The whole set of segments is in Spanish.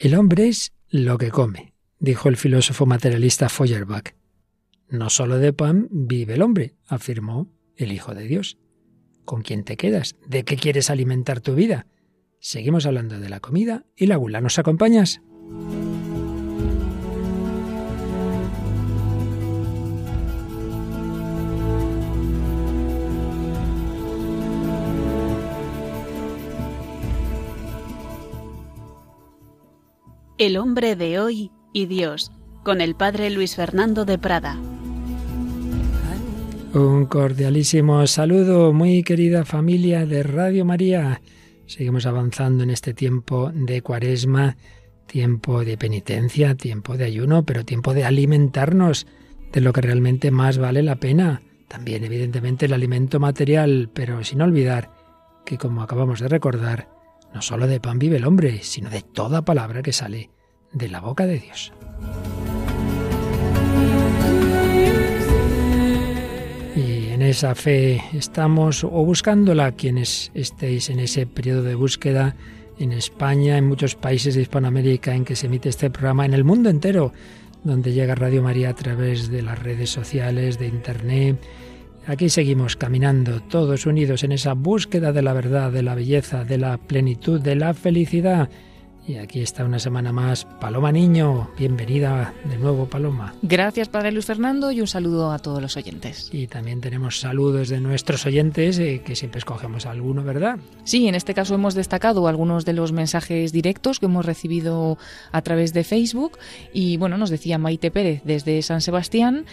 El hombre es lo que come, dijo el filósofo materialista Feuerbach. No solo de pan vive el hombre, afirmó el Hijo de Dios. ¿Con quién te quedas? ¿De qué quieres alimentar tu vida? Seguimos hablando de la comida y la gula. ¿Nos acompañas? El hombre de hoy y Dios, con el padre Luis Fernando de Prada. Un cordialísimo saludo, muy querida familia de Radio María. Seguimos avanzando en este tiempo de cuaresma, tiempo de penitencia, tiempo de ayuno, pero tiempo de alimentarnos de lo que realmente más vale la pena. También, evidentemente, el alimento material, pero sin olvidar que, como acabamos de recordar, no solo de pan vive el hombre, sino de toda palabra que sale de la boca de Dios. Y en esa fe estamos, o buscándola, quienes estéis en ese periodo de búsqueda en España, en muchos países de Hispanoamérica en que se emite este programa, en el mundo entero, donde llega Radio María a través de las redes sociales, de Internet, Aquí seguimos caminando todos unidos en esa búsqueda de la verdad, de la belleza, de la plenitud, de la felicidad. Y aquí está una semana más Paloma Niño. Bienvenida de nuevo, Paloma. Gracias, Padre Luis Fernando, y un saludo a todos los oyentes. Y también tenemos saludos de nuestros oyentes, eh, que siempre escogemos alguno, ¿verdad? Sí, en este caso hemos destacado algunos de los mensajes directos que hemos recibido a través de Facebook. Y bueno, nos decía Maite Pérez desde San Sebastián.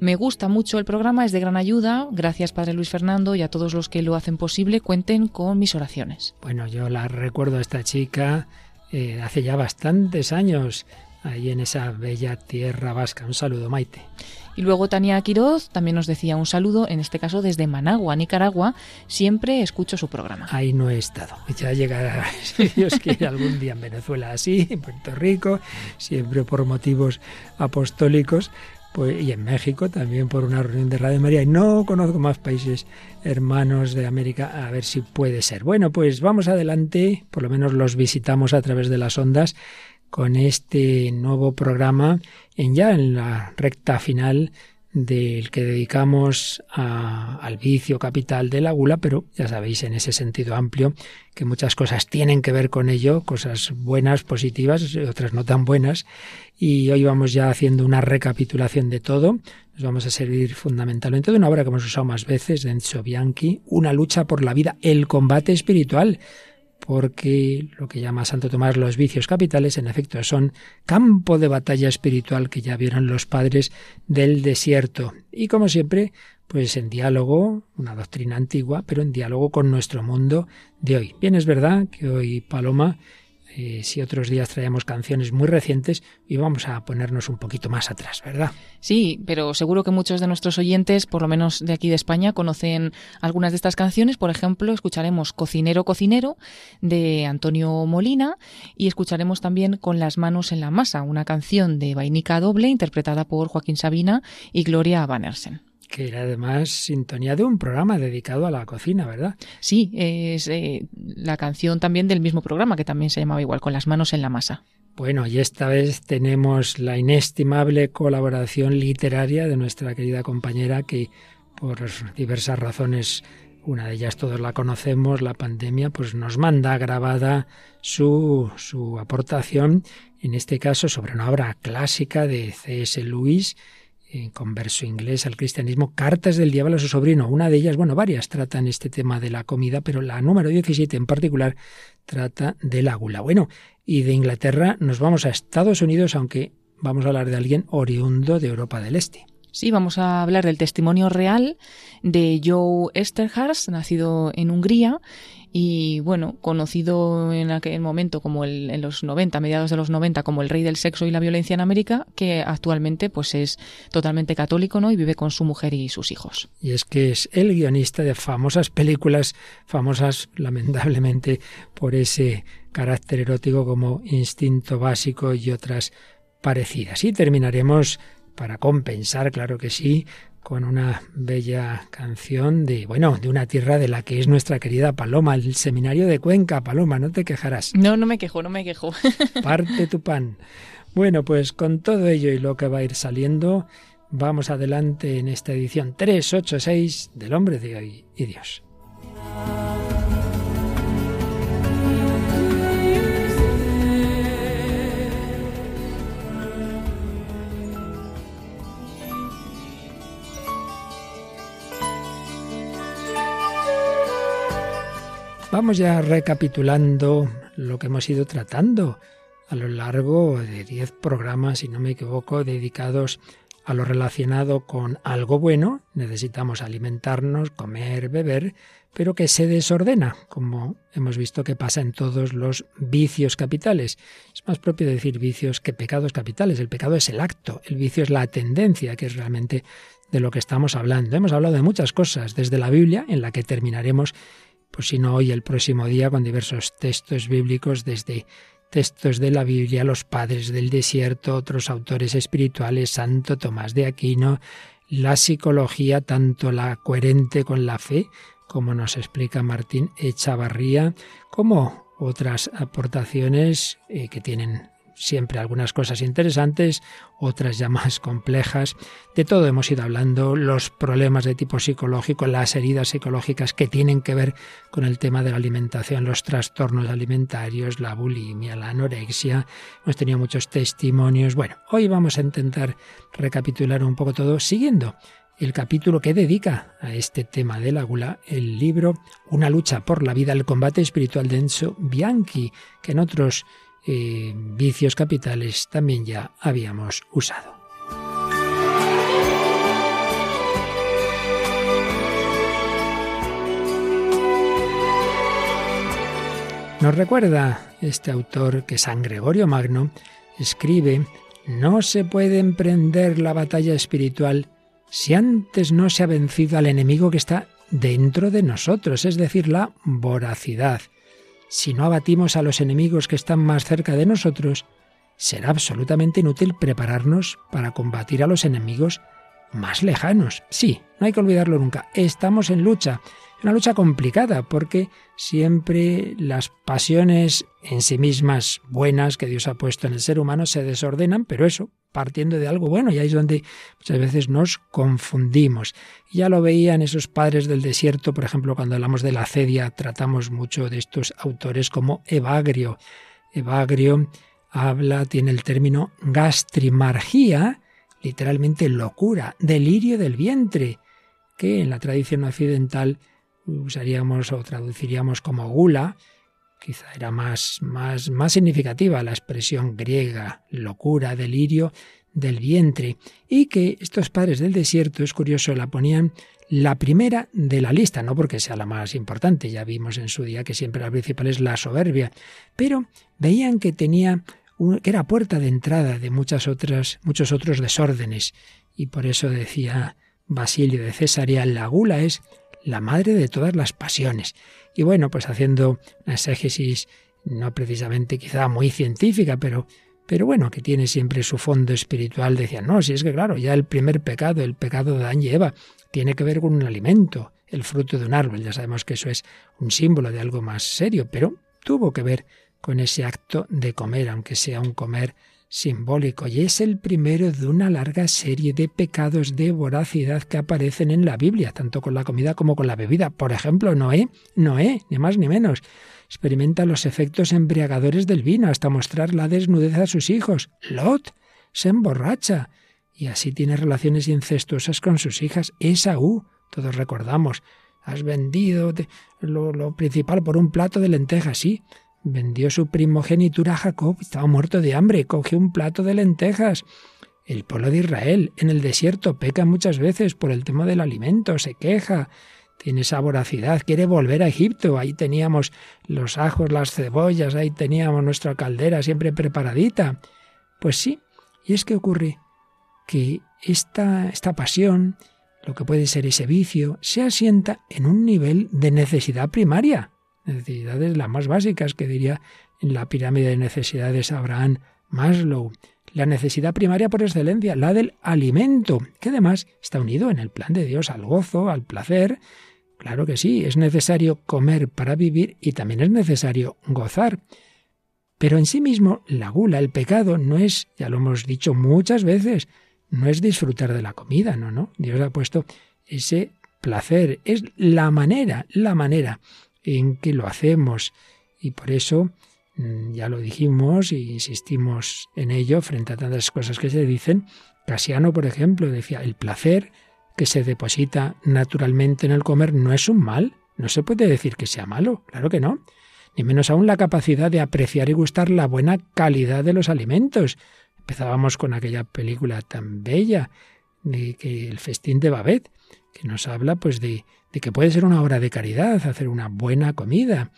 Me gusta mucho el programa, es de gran ayuda. Gracias, Padre Luis Fernando, y a todos los que lo hacen posible. Cuenten con mis oraciones. Bueno, yo la recuerdo a esta chica eh, hace ya bastantes años, ahí en esa bella tierra vasca. Un saludo, Maite. Y luego Tania Quiroz también nos decía un saludo, en este caso desde Managua, Nicaragua. Siempre escucho su programa. Ahí no he estado. Ya llegará, si Dios quiere, algún día en Venezuela así, en Puerto Rico, siempre por motivos apostólicos pues, y en México también por una reunión de Radio María. Y no conozco más países hermanos de América, a ver si puede ser. Bueno, pues vamos adelante, por lo menos los visitamos a través de las ondas con este nuevo programa en ya en la recta final del que dedicamos al vicio capital de la gula, pero ya sabéis en ese sentido amplio que muchas cosas tienen que ver con ello, cosas buenas, positivas, otras no tan buenas, y hoy vamos ya haciendo una recapitulación de todo. Nos vamos a servir fundamentalmente de una obra que hemos usado más veces, de Enzo Bianchi, Una lucha por la vida, el combate espiritual porque lo que llama Santo Tomás los vicios capitales, en efecto, son campo de batalla espiritual que ya vieron los padres del desierto. Y como siempre, pues en diálogo, una doctrina antigua, pero en diálogo con nuestro mundo de hoy. Bien, es verdad que hoy Paloma si otros días traíamos canciones muy recientes, y vamos a ponernos un poquito más atrás, ¿verdad? Sí, pero seguro que muchos de nuestros oyentes, por lo menos de aquí de España, conocen algunas de estas canciones. Por ejemplo, escucharemos Cocinero, Cocinero de Antonio Molina y escucharemos también Con las manos en la masa, una canción de vainica doble interpretada por Joaquín Sabina y Gloria Bannersen que era además sintonía de un programa dedicado a la cocina, ¿verdad? Sí, es eh, la canción también del mismo programa, que también se llamaba igual, con las manos en la masa. Bueno, y esta vez tenemos la inestimable colaboración literaria de nuestra querida compañera que por diversas razones, una de ellas todos la conocemos, la pandemia, pues nos manda grabada su, su aportación, en este caso sobre una obra clásica de C.S. Lewis, converso inglés al cristianismo, Cartas del Diablo a su sobrino. Una de ellas, bueno, varias tratan este tema de la comida, pero la número 17 en particular trata de la gula. Bueno, y de Inglaterra nos vamos a Estados Unidos, aunque vamos a hablar de alguien oriundo de Europa del Este. Sí, vamos a hablar del testimonio real de Joe Esterhars, nacido en Hungría y bueno, conocido en aquel momento como el, en los 90, mediados de los 90, como el rey del sexo y la violencia en América, que actualmente pues es totalmente católico, ¿no? Y vive con su mujer y sus hijos. Y es que es el guionista de famosas películas, famosas lamentablemente por ese carácter erótico como Instinto Básico y otras parecidas. Y terminaremos para compensar, claro que sí, con una bella canción de, bueno, de una tierra de la que es nuestra querida Paloma, el seminario de Cuenca. Paloma, no te quejarás. No, no me quejo, no me quejo. Parte tu pan. Bueno, pues con todo ello y lo que va a ir saliendo, vamos adelante en esta edición 386 del Hombre de hoy y Dios. Vamos ya recapitulando lo que hemos ido tratando a lo largo de diez programas, si no me equivoco, dedicados a lo relacionado con algo bueno. Necesitamos alimentarnos, comer, beber, pero que se desordena, como hemos visto que pasa en todos los vicios capitales. Es más propio decir vicios que pecados capitales. El pecado es el acto, el vicio es la tendencia, que es realmente de lo que estamos hablando. Hemos hablado de muchas cosas, desde la Biblia, en la que terminaremos pues si no hoy el próximo día con diversos textos bíblicos desde textos de la Biblia, los padres del desierto, otros autores espirituales, Santo Tomás de Aquino, la psicología, tanto la coherente con la fe, como nos explica Martín Echavarría, como otras aportaciones eh, que tienen siempre algunas cosas interesantes, otras ya más complejas. De todo hemos ido hablando, los problemas de tipo psicológico, las heridas psicológicas que tienen que ver con el tema de la alimentación, los trastornos alimentarios, la bulimia, la anorexia. Hemos tenido muchos testimonios. Bueno, hoy vamos a intentar recapitular un poco todo siguiendo el capítulo que dedica a este tema de la gula el libro Una lucha por la vida, el combate espiritual de Enzo Bianchi, que en otros eh, vicios capitales también ya habíamos usado. Nos recuerda este autor que San Gregorio Magno escribe, no se puede emprender la batalla espiritual si antes no se ha vencido al enemigo que está dentro de nosotros, es decir, la voracidad si no abatimos a los enemigos que están más cerca de nosotros, será absolutamente inútil prepararnos para combatir a los enemigos más lejanos. Sí, no hay que olvidarlo nunca. Estamos en lucha, una lucha complicada porque siempre las pasiones en sí mismas buenas que Dios ha puesto en el ser humano se desordenan, pero eso, partiendo de algo bueno, y ahí es donde muchas veces nos confundimos. Ya lo veían esos padres del desierto, por ejemplo, cuando hablamos de la cedia, tratamos mucho de estos autores como Evagrio. Evagrio habla, tiene el término gastrimargía, literalmente locura, delirio del vientre, que en la tradición occidental usaríamos o traduciríamos como gula, quizá era más, más, más significativa la expresión griega, locura, delirio del vientre, y que estos padres del desierto, es curioso, la ponían la primera de la lista, no porque sea la más importante, ya vimos en su día que siempre la principal es la soberbia, pero veían que tenía que era puerta de entrada de muchas otras, muchos otros desórdenes, y por eso decía Basilio de Cesarea, la gula es la madre de todas las pasiones. Y bueno, pues haciendo una exégesis no precisamente quizá muy científica, pero, pero bueno, que tiene siempre su fondo espiritual, decía, no, si es que claro, ya el primer pecado, el pecado de Adán y Eva, tiene que ver con un alimento, el fruto de un árbol, ya sabemos que eso es un símbolo de algo más serio, pero tuvo que ver con ese acto de comer, aunque sea un comer simbólico y es el primero de una larga serie de pecados de voracidad que aparecen en la Biblia, tanto con la comida como con la bebida. Por ejemplo, Noé, Noé, ni más ni menos, experimenta los efectos embriagadores del vino hasta mostrar la desnudez a sus hijos. Lot se emborracha y así tiene relaciones incestuosas con sus hijas. Esaú, todos recordamos, has vendido lo, lo principal por un plato de lentejas, sí, Vendió su primogenitura a Jacob, estaba muerto de hambre, cogió un plato de lentejas. El pueblo de Israel en el desierto peca muchas veces por el tema del alimento, se queja, tiene esa voracidad, quiere volver a Egipto, ahí teníamos los ajos, las cebollas, ahí teníamos nuestra caldera siempre preparadita. Pues sí, y es que ocurre que esta, esta pasión, lo que puede ser ese vicio, se asienta en un nivel de necesidad primaria necesidades las más básicas que diría en la pirámide de necesidades Abraham Maslow. la necesidad primaria por excelencia, la del alimento, que además está unido en el plan de Dios al gozo, al placer. Claro que sí, es necesario comer para vivir y también es necesario gozar. Pero en sí mismo la gula, el pecado, no es, ya lo hemos dicho muchas veces, no es disfrutar de la comida, no, no. Dios ha puesto ese placer, es la manera, la manera en que lo hacemos. Y por eso Mm, ya lo dijimos e insistimos en ello frente a tantas cosas que se dicen. Casiano, por ejemplo, decía, el placer que se deposita naturalmente en el comer no es un mal, no se puede decir que sea malo, claro que no, ni menos aún la capacidad de apreciar y gustar la buena calidad de los alimentos. Empezábamos con aquella película tan bella de que el festín de Babet, que nos habla pues de, de que puede ser una obra de caridad hacer una buena comida,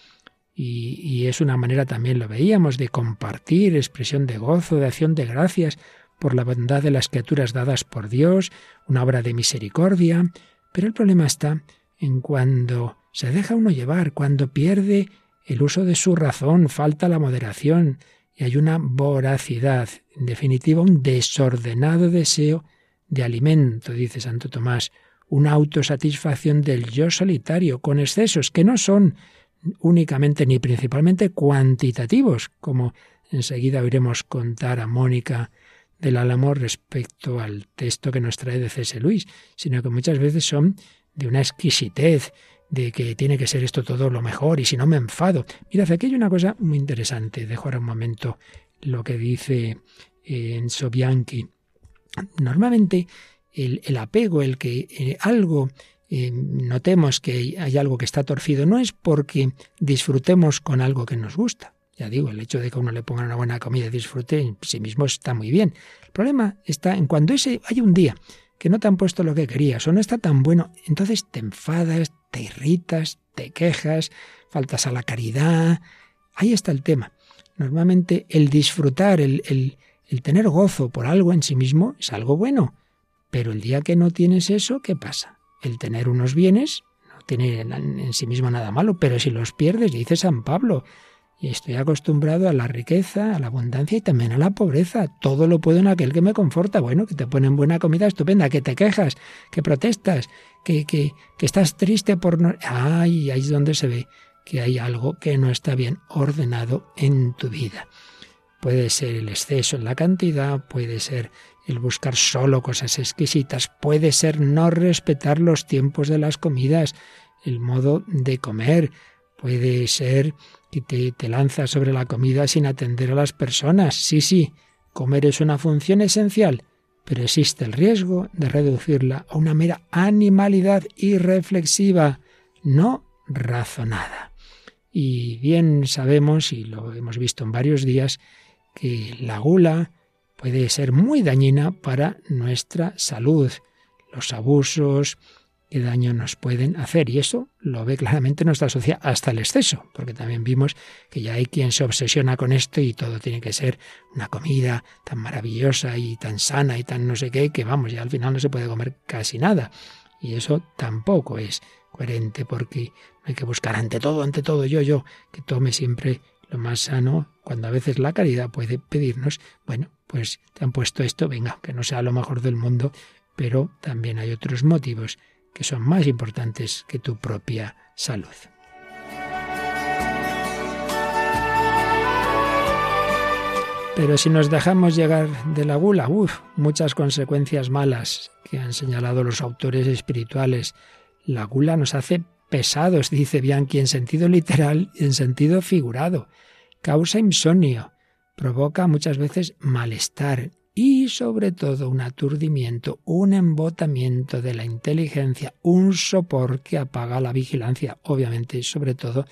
y, es una manera también, lo veíamos, de compartir, expresión de gozo, de acción de gracias por la bondad de las criaturas dadas por Dios, una obra de misericordia. Pero el problema está en cuando se deja uno llevar, cuando pierde el uso de su razón, falta la moderación y hay una voracidad, en definitiva un desordenado deseo de alimento, dice Santo Tomás, una autosatisfacción del yo solitario, con excesos que no son únicamente ni principalmente cuantitativos, como enseguida oiremos contar a Mónica del Álamo respecto al texto que nos trae de C.S. Luis, sino que muchas veces son de una exquisitez, de que tiene que ser esto todo lo mejor y si no me enfado. Mirad, aquí hay una cosa muy interesante, dejo ahora un momento lo que dice eh, en Sobianchi. Normalmente el, el apego, el que eh, algo eh, notemos que hay algo que está torcido, no es porque disfrutemos con algo que nos gusta. Ya digo, el hecho de que uno le ponga una buena comida y disfrute en sí mismo está muy bien. El problema está en cuando ese hay un día que no te han puesto lo que querías o no está tan bueno, entonces te enfadas, te irritas, te quejas, faltas a la caridad. Ahí está el tema. Normalmente el disfrutar, el, el, el tener gozo por algo en sí mismo es algo bueno. Pero el día que no tienes eso, ¿qué pasa? el tener unos bienes no tiene en sí mismo nada malo, pero si los pierdes, dice San Pablo, y estoy acostumbrado a la riqueza, a la abundancia y también a la pobreza. Todo lo puedo en aquel que me conforta. Bueno, que te ponen buena comida estupenda, que te quejas, que protestas, que, que, que estás triste por no... Ay, ahí es donde se ve que hay algo que no está bien ordenado en tu vida. Puede ser el exceso en la cantidad, puede ser el buscar solo cosas exquisitas, puede ser no respetar los tiempos de las comidas, el modo de comer, puede ser que te, te lanzas sobre la comida sin atender a las personas. Sí, sí, comer es una función esencial, pero existe el riesgo de reducirla a una mera animalidad irreflexiva, no razonada. Y bien sabemos, y lo hemos visto en varios días, que la gula, puede ser muy dañina para nuestra salud. Los abusos, qué daño nos pueden hacer. Y eso lo ve claramente nuestra sociedad hasta el exceso, porque también vimos que ya hay quien se obsesiona con esto y todo tiene que ser una comida tan maravillosa y tan sana y tan no sé qué, que vamos, ya al final no se puede comer casi nada. Y eso tampoco es coherente porque hay que buscar ante todo, ante todo yo, yo, que tome siempre lo más sano, cuando a veces la caridad puede pedirnos, bueno, pues te han puesto esto, venga, que no sea lo mejor del mundo, pero también hay otros motivos que son más importantes que tu propia salud. Pero si nos dejamos llegar de la gula, uff, muchas consecuencias malas que han señalado los autores espirituales. La gula nos hace pesados, dice Bianchi, en sentido literal y en sentido figurado. Causa insomnio, provoca muchas veces malestar y sobre todo un aturdimiento, un embotamiento de la inteligencia, un sopor que apaga la vigilancia, obviamente y sobre todo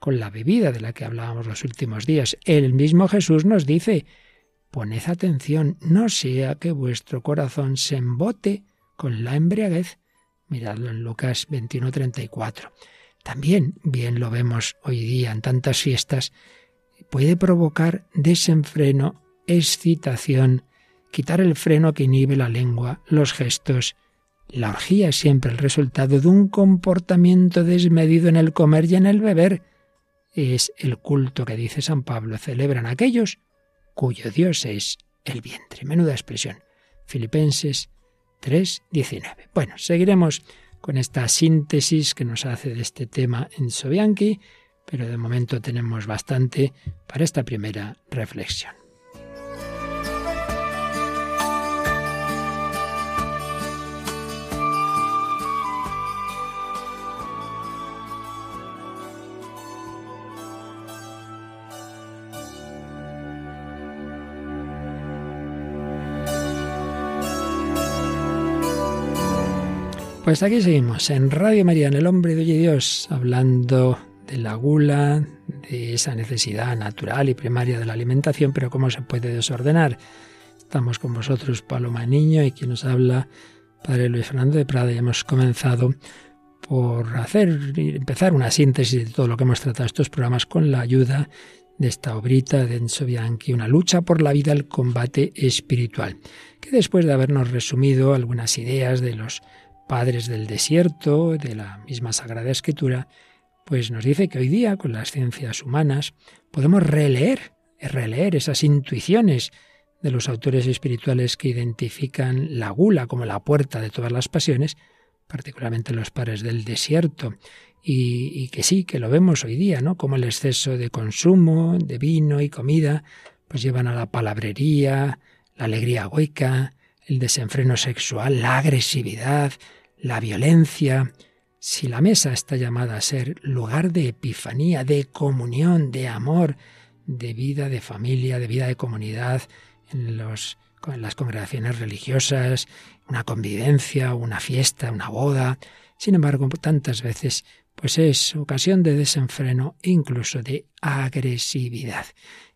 con la bebida de la que hablábamos los últimos días. El mismo Jesús nos dice, poned atención, no sea que vuestro corazón se embote con la embriaguez. Miradlo en Lucas 21:34. También bien lo vemos hoy día en tantas fiestas puede provocar desenfreno, excitación, quitar el freno que inhibe la lengua, los gestos. La orgía es siempre el resultado de un comportamiento desmedido en el comer y en el beber. Es el culto que dice San Pablo celebran aquellos cuyo Dios es el vientre. Menuda expresión. Filipenses 3:19. Bueno, seguiremos con esta síntesis que nos hace de este tema en Sobianchi, pero de momento tenemos bastante para esta primera reflexión. Pues aquí seguimos en Radio María, en El Hombre de Hoy Dios, hablando de la gula, de esa necesidad natural y primaria de la alimentación, pero cómo se puede desordenar. Estamos con vosotros, Paloma Niño, y quien nos habla, Padre Luis Fernando de Prada, y hemos comenzado por hacer, empezar una síntesis de todo lo que hemos tratado estos programas con la ayuda de esta obrita de Enzo Bianchi, una lucha por la vida, el combate espiritual, que después de habernos resumido algunas ideas de los padres del desierto, de la misma Sagrada Escritura, pues nos dice que hoy día, con las ciencias humanas, podemos releer, releer esas intuiciones de los autores espirituales que identifican la gula como la puerta de todas las pasiones, particularmente los padres del desierto, y, y, que sí, que lo vemos hoy día, ¿no? Como el exceso de consumo, de vino y comida, pues llevan a la palabrería, la alegría hueca, el desenfreno sexual, la agresividad, la violencia, si la mesa está llamada a ser lugar de epifanía, de comunión, de amor, de vida de familia, de vida de comunidad, en, los, las congregaciones religiosas, una convivencia, una fiesta, una boda, sin embargo, tantas veces pues es ocasión de desenfreno, incluso de agresividad.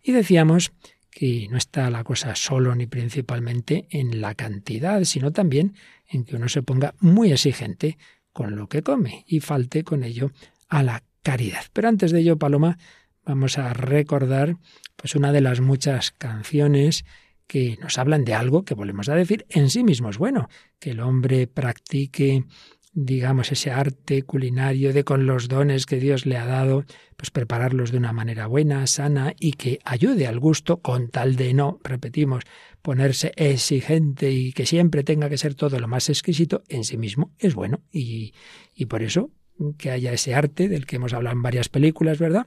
Y decíamos que no está la cosa solo ni principalmente en la cantidad, sino también en que uno se ponga muy exigente con lo que come y falte con ello a la caridad. Pero antes de ello, Paloma, vamos a recordar pues una de las muchas canciones que nos hablan de algo que volvemos a decir en sí mismo es bueno, que el hombre practique digamos, ese arte culinario de con los dones que Dios le ha dado, pues prepararlos de una manera buena, sana y que ayude al gusto con tal de no, repetimos, ponerse exigente y que siempre tenga que ser todo lo más exquisito, en sí mismo es bueno. Y, y por eso que haya ese arte del que hemos hablado en varias películas, ¿verdad?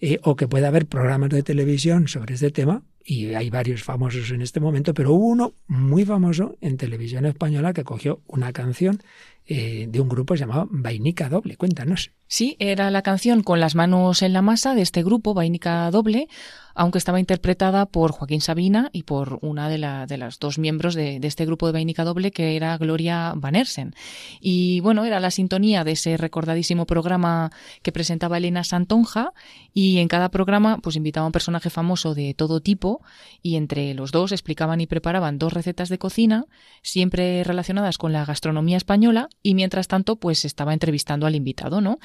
Eh, o que pueda haber programas de televisión sobre este tema, y hay varios famosos en este momento, pero hubo uno muy famoso en televisión española que cogió una canción eh, de un grupo llamado Vainica Doble. Cuéntanos. Sí, era la canción Con las manos en la masa de este grupo, Vainica Doble, aunque estaba interpretada por Joaquín Sabina y por una de, la, de las dos miembros de, este grupo de Vainica Doble, que era Gloria Van Ersen. Y bueno, era la sintonía de ese recordadísimo programa que presentaba Elena Santonja, y en cada programa pues invitaba a un personaje famoso de todo tipo, y entre los dos explicaban y preparaban dos recetas de cocina, siempre relacionadas con la gastronomía española, y mientras tanto pues estaba entrevistando al invitado, ¿no?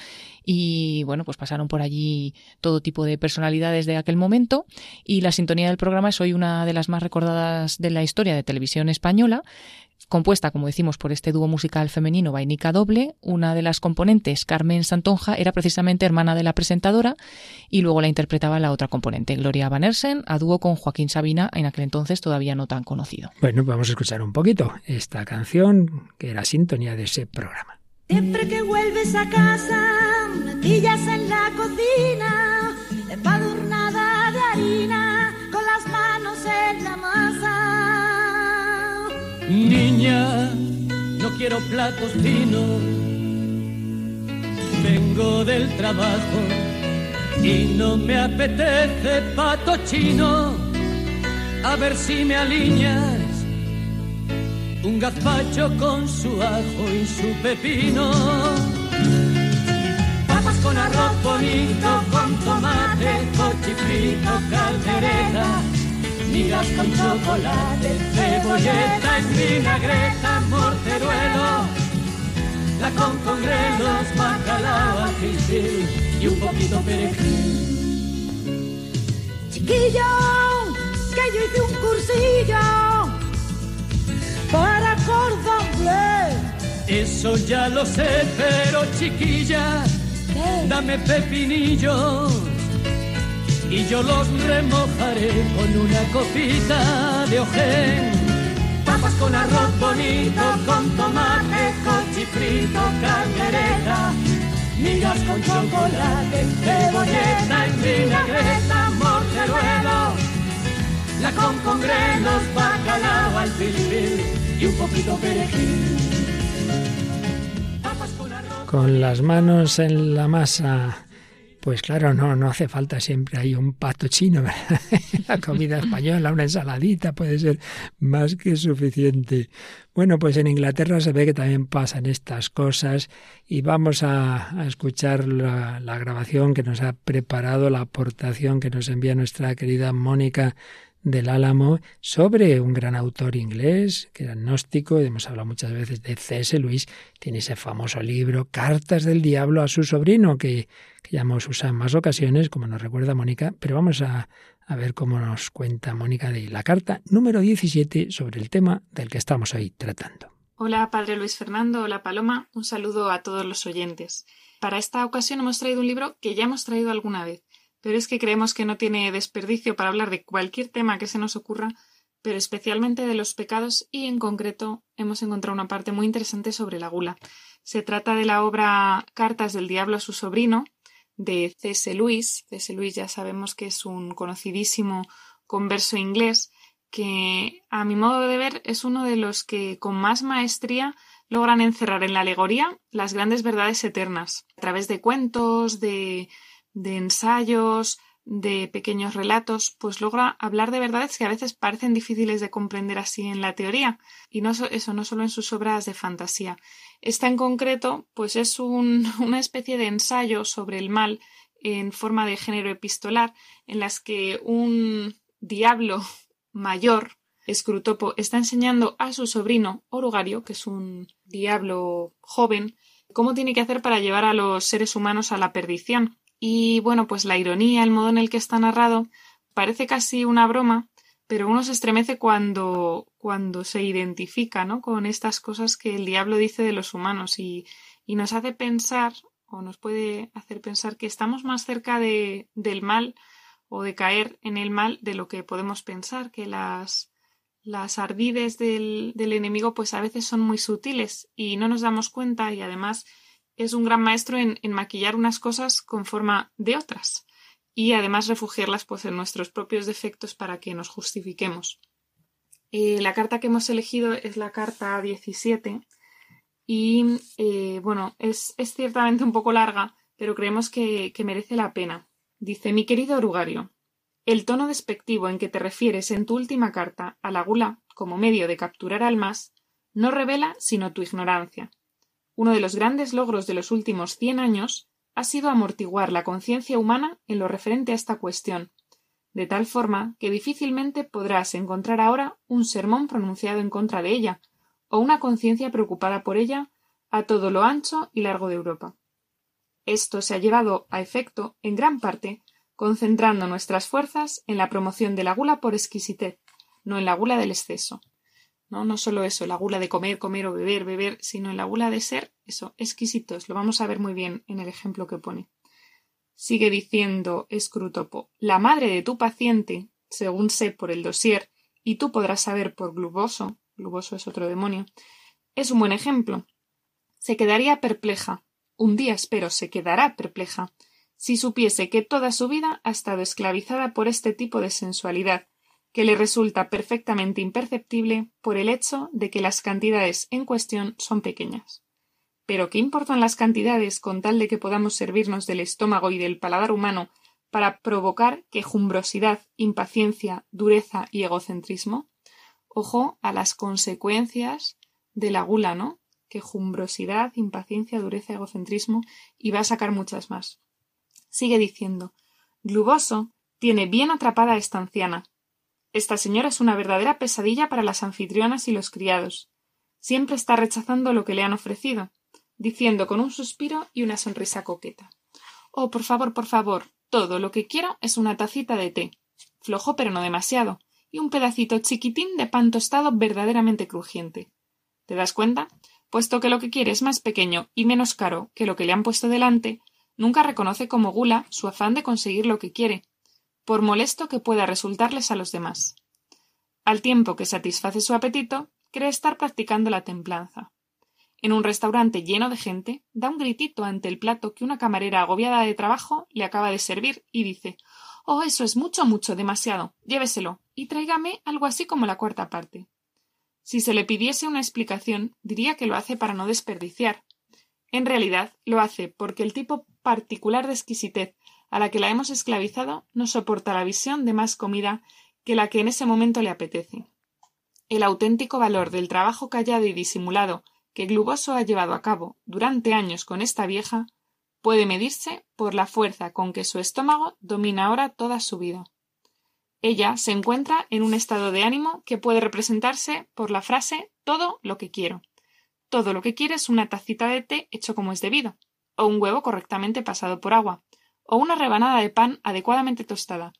Y bueno, pues pasaron por allí todo tipo de personalidades de aquel momento, y la sintonía del programa es hoy una de las más recordadas de la historia de televisión española, compuesta, como decimos, por este dúo musical femenino Vainica Doble. Una de las componentes, Carmen Santonja, era precisamente hermana de la presentadora y luego la interpretaba la otra componente, Gloria Van Ersen, a dúo con Joaquín Sabina, en aquel entonces todavía no tan conocido. Bueno, vamos a escuchar un poquito esta canción que era sintonía de ese programa. Siempre que vuelves a casa, me en la cocina, Niña, no quiero platos finos, vengo del trabajo y no me apetece pato chino, a ver si me alineas un gazpacho con su ajo y su pepino. Papas con arroz bonito, con tomate, cochifrito, caldereta, migas con chocolate, cebolleta en vinagreta, morteruelo, la con congrelos, bacalao, y un poquito perejil. Chiquillo, que yo hice un cursillo para cordon Eso ya lo sé, pero chiquilla, dame pepinillos y yo los remojaré con una copita de ojén. Papas con arroz bonito, con tomate, cochifrito, caldereta, migas con chocolate, cebolleta en vinagreta, morteruelo, la con con grelos, bacalao al fil y un poquito perejil. Con las manos en la masa pues claro, no, no hace falta siempre hay un pato chino, la comida española, una ensaladita puede ser más que suficiente. Bueno, pues en Inglaterra se ve que también pasan estas cosas y vamos a, escuchar la grabación que nos ha preparado, la aportación que nos envía nuestra querida Mónica del Álamo sobre un gran autor inglés que era gnóstico, hemos hablado muchas veces de C.S. Lewis, tiene ese famoso libro Cartas del Diablo a su sobrino, que, que hemos usado en más ocasiones, como nos recuerda Mónica, pero vamos a, a ver cómo nos cuenta Mónica de la carta número 17 sobre el tema del que estamos hoy tratando. Hola, Padre Luis Fernando, hola Paloma, un saludo a todos los oyentes. Para esta ocasión hemos traído un libro que ya hemos traído alguna vez, pero es que creemos que no tiene desperdicio para hablar de cualquier tema que se nos ocurra, pero especialmente de los pecados y en concreto hemos encontrado una parte muy interesante sobre la gula. Se trata de la obra Cartas del Diablo a su sobrino de C.S. Lewis. C.S. Lewis ya sabemos que es un conocidísimo converso inglés que a mi modo de ver es uno de los que con más maestría logran encerrar en la alegoría las grandes verdades eternas a través de cuentos, de de ensayos, de pequeños relatos, pues logra hablar de verdades que a veces parecen difíciles de comprender así en la teoría, y no eso no solo en sus obras de fantasía. Esta en concreto, pues es un, una especie de ensayo sobre el mal en forma de género epistolar, en las que un diablo mayor, Escrutopo, está enseñando a su sobrino Orugario, que es un diablo joven, cómo tiene que hacer para llevar a los seres humanos a la perdición y bueno, pues la ironía, el modo en el que está narrado, parece casi una broma, pero uno se estremece cuando, cuando se identifica ¿no? con estas cosas que el diablo dice de los humanos y, y nos hace pensar o nos puede hacer pensar que estamos más cerca de, del mal o de caer en el mal de lo que podemos pensar, que las, las ardides del, del enemigo pues a veces son muy sutiles y no nos damos cuenta y además es un gran maestro en, maquillar unas cosas con forma de otras y además refugiarlas pues, en nuestros propios defectos para que nos justifiquemos. Eh, la carta que hemos elegido es la carta 17 y eh, bueno, es, es, ciertamente un poco larga, pero creemos que, que merece la pena. Dice mi querido Orugario, el tono despectivo en que te refieres en tu última carta a la gula como medio de capturar almas no revela sino tu ignorancia uno de los grandes logros de los últimos cien años ha sido amortiguar la conciencia humana en lo referente a esta cuestión, de tal forma que difícilmente podrás encontrar ahora un sermón pronunciado en contra de ella, o una conciencia preocupada por ella a todo lo ancho y largo de Europa. Esto se ha llevado a efecto, en gran parte, concentrando nuestras fuerzas en la promoción de la gula por exquisitez, no en la gula del exceso, ¿no? No solo eso, la gula de comer, comer o beber, beber, sino la gula de ser, eso, exquisitos. Lo vamos a ver muy bien en el ejemplo que pone. Sigue diciendo Scrutopo, la madre de tu paciente, según sé por el dossier, y tú podrás saber por Gluboso, Gluboso es otro demonio, es un buen ejemplo. Se quedaría perpleja, un día espero se quedará perpleja, si supiese que toda su vida ha estado esclavizada por este tipo de sensualidad, que le resulta perfectamente imperceptible por el hecho de que las cantidades en cuestión son pequeñas. Pero ¿qué importan las cantidades con tal de que podamos servirnos del estómago y del paladar humano para provocar quejumbrosidad, impaciencia, dureza y egocentrismo? Ojo a las consecuencias de la gula, ¿no? Quejumbrosidad, impaciencia, dureza, egocentrismo, y va a sacar muchas más. Sigue diciendo, Gluboso tiene bien atrapada a esta anciana, esta señora es una verdadera pesadilla para las anfitrionas y los criados. Siempre está rechazando lo que le han ofrecido, diciendo con un suspiro y una sonrisa coqueta Oh, por favor, por favor, todo lo que quiero es una tacita de té, flojo pero no demasiado, y un pedacito chiquitín de pan tostado verdaderamente crujiente. ¿Te das cuenta? Puesto que lo que quiere es más pequeño y menos caro que lo que le han puesto delante, nunca reconoce como gula su afán de conseguir lo que quiere, por molesto que pueda resultarles a los demás. Al tiempo que satisface su apetito, cree estar practicando la templanza. En un restaurante lleno de gente, da un gritito ante el plato que una camarera agobiada de trabajo le acaba de servir y dice Oh, eso es mucho, mucho, demasiado. Lléveselo y tráigame algo así como la cuarta parte. Si se le pidiese una explicación, diría que lo hace para no desperdiciar. En realidad, lo hace porque el tipo particular de exquisitez a la que la hemos esclavizado no soporta la visión de más comida que la que en ese momento le apetece. El auténtico valor del trabajo callado y disimulado que Gluboso ha llevado a cabo durante años con esta vieja puede medirse por la fuerza con que su estómago domina ahora toda su vida. Ella se encuentra en un estado de ánimo que puede representarse por la frase todo lo que quiero. Todo lo que quiere es una tacita de té hecho como es debido, o un huevo correctamente pasado por agua, o una rebanada de pan adecuadamente tostada,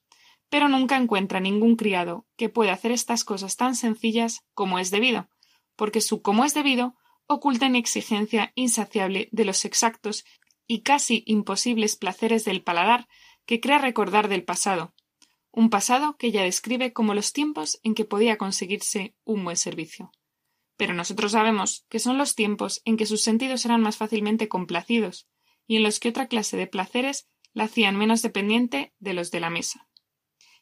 pero nunca encuentra ningún criado que pueda hacer estas cosas tan sencillas como es debido, porque su como es debido oculta en exigencia insaciable de los exactos y casi imposibles placeres del paladar que crea recordar del pasado, un pasado que ella describe como los tiempos en que podía conseguirse un buen servicio. Pero nosotros sabemos que son los tiempos en que sus sentidos eran más fácilmente complacidos y en los que otra clase de placeres la hacían menos dependiente de los de la mesa.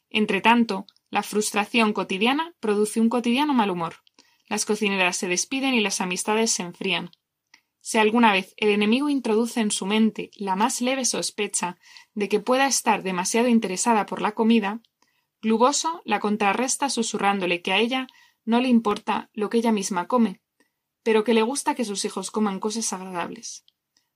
Entretanto, la frustración cotidiana produce un cotidiano mal humor, las cocineras se despiden y las amistades se enfrían. Si alguna vez el enemigo introduce en su mente la más leve sospecha de que pueda estar demasiado interesada por la comida, Gluboso la contrarresta susurrándole que a ella no le importa lo que ella misma come, pero que le gusta que sus hijos coman cosas agradables.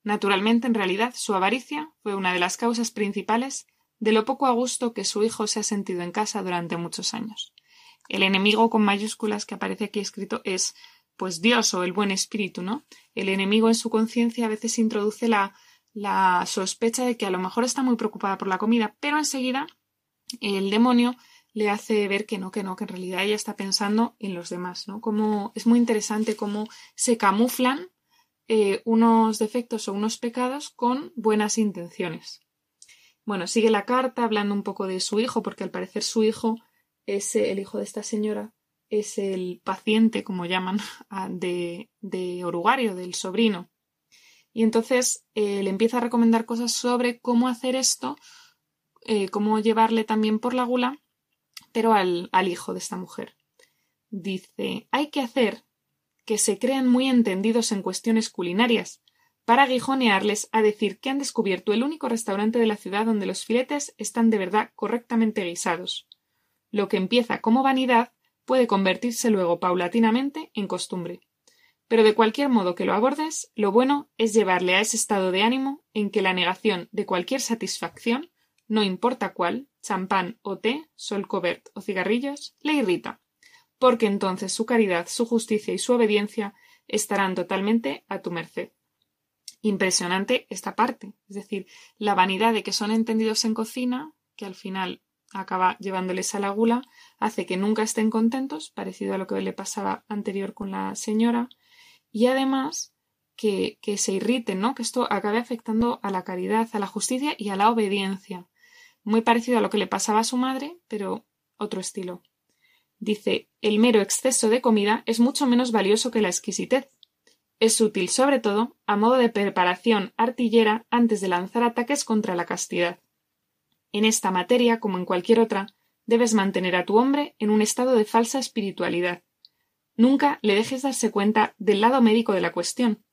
Naturalmente, en realidad, su avaricia fue una de las causas principales de lo poco a gusto que su hijo se ha sentido en casa durante muchos años. El enemigo con mayúsculas que aparece aquí escrito es pues Dios o el buen espíritu, ¿no? El enemigo en su conciencia a veces introduce la, la sospecha de que a lo mejor está muy preocupada por la comida, pero enseguida el demonio le hace ver que no, que no, que en realidad ella está pensando en los demás, ¿no? Como es muy interesante cómo se camuflan eh, unos defectos o unos pecados con buenas intenciones. Bueno, sigue la carta hablando un poco de su hijo, porque al parecer su hijo es el hijo de esta señora, es el paciente, como llaman, de, de Orugario, del sobrino. Y entonces eh, le empieza a recomendar cosas sobre cómo hacer esto, eh, cómo llevarle también por la gula, pero al, al hijo de esta mujer. Dice, hay que hacer que se crean muy entendidos en cuestiones culinarias, para aguijonearles a decir que han descubierto el único restaurante de la ciudad donde los filetes están de verdad correctamente guisados. Lo que empieza como vanidad puede convertirse luego paulatinamente en costumbre. Pero de cualquier modo que lo abordes, lo bueno es llevarle a ese estado de ánimo en que la negación de cualquier satisfacción, no importa cuál, champán o té, sol covert o cigarrillos, le irrita, porque entonces su caridad, su justicia y su obediencia estarán totalmente a tu merced. Impresionante esta parte, es decir, la vanidad de que son entendidos en cocina, que al final acaba llevándoles a la gula, hace que nunca estén contentos, parecido a lo que le pasaba anterior con la señora, y además que, se irriten, ¿no? Que esto acabe afectando a la caridad, a la justicia y a la obediencia. Muy parecido a lo que le pasaba a su madre, pero otro estilo. Dice el mero exceso de comida es mucho menos valioso que la exquisitez. Es útil, sobre todo, a modo de preparación artillera antes de lanzar ataques contra la castidad. En esta materia, como en cualquier otra, debes mantener a tu hombre en un estado de falsa espiritualidad. Nunca le dejes darse cuenta del lado médico de la cuestión.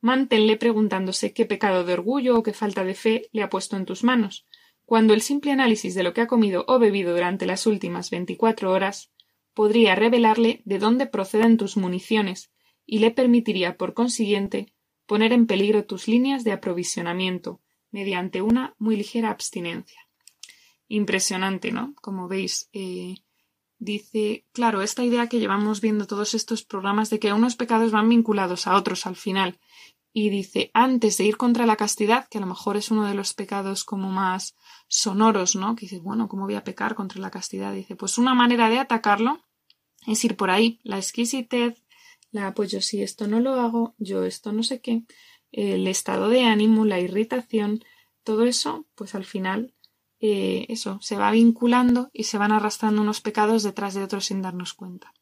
Manténle preguntándose qué pecado de orgullo o qué falta de fe le ha puesto en tus manos, cuando el simple análisis de lo que ha comido o bebido durante las últimas veinticuatro horas podría revelarle de dónde proceden tus municiones y le permitiría, por consiguiente, poner en peligro tus líneas de aprovisionamiento, mediante una muy ligera abstinencia. Impresionante, ¿no? Como veis, eh, dice, claro, esta idea que llevamos viendo todos estos programas de que unos pecados van vinculados a otros al final. Y dice, antes de ir contra la castidad, que a lo mejor es uno de los pecados como más sonoros, ¿no? Que dice, bueno, ¿cómo voy a pecar contra la castidad? Dice, pues una manera de atacarlo es ir por ahí, la exquisitez, la pues yo si esto no lo hago, yo esto no sé qué, el estado de ánimo, la irritación, todo eso, pues al final eh, eso, se va vinculando y se van arrastrando unos pecados detrás de otros sin darnos cuenta.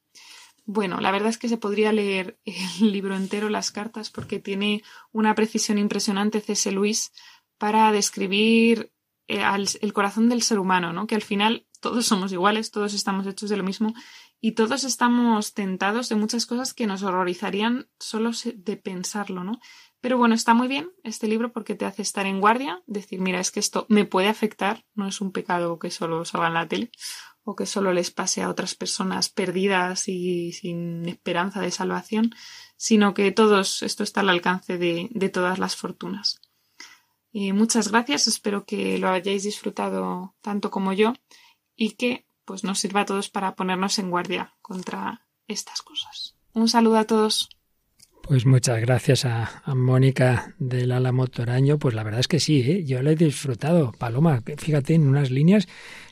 Bueno, la verdad es que se podría leer el libro entero, las cartas, porque tiene una precisión impresionante C.S. Luis para describir eh, el corazón del ser humano, ¿no? Que al final todos somos iguales, todos estamos hechos de lo mismo y todos estamos tentados de muchas cosas que nos horrorizarían solo de pensarlo, ¿no? Pero bueno, está muy bien este libro porque te hace estar en guardia, decir, mira, es que esto me puede afectar, no es un pecado que solo salga en la tele o que solo les pase a otras personas perdidas y sin esperanza de salvación, sino que todos, esto está al alcance de, de todas las fortunas. Y muchas gracias, espero que lo hayáis disfrutado tanto como yo y que pues nos sirva a todos para ponernos en guardia contra estas cosas. Un saludo a todos. Pues muchas gracias a, Mónica del Álamo Toraño. Pues la verdad es que sí, ¿eh? yo lo he disfrutado. Paloma, fíjate en unas líneas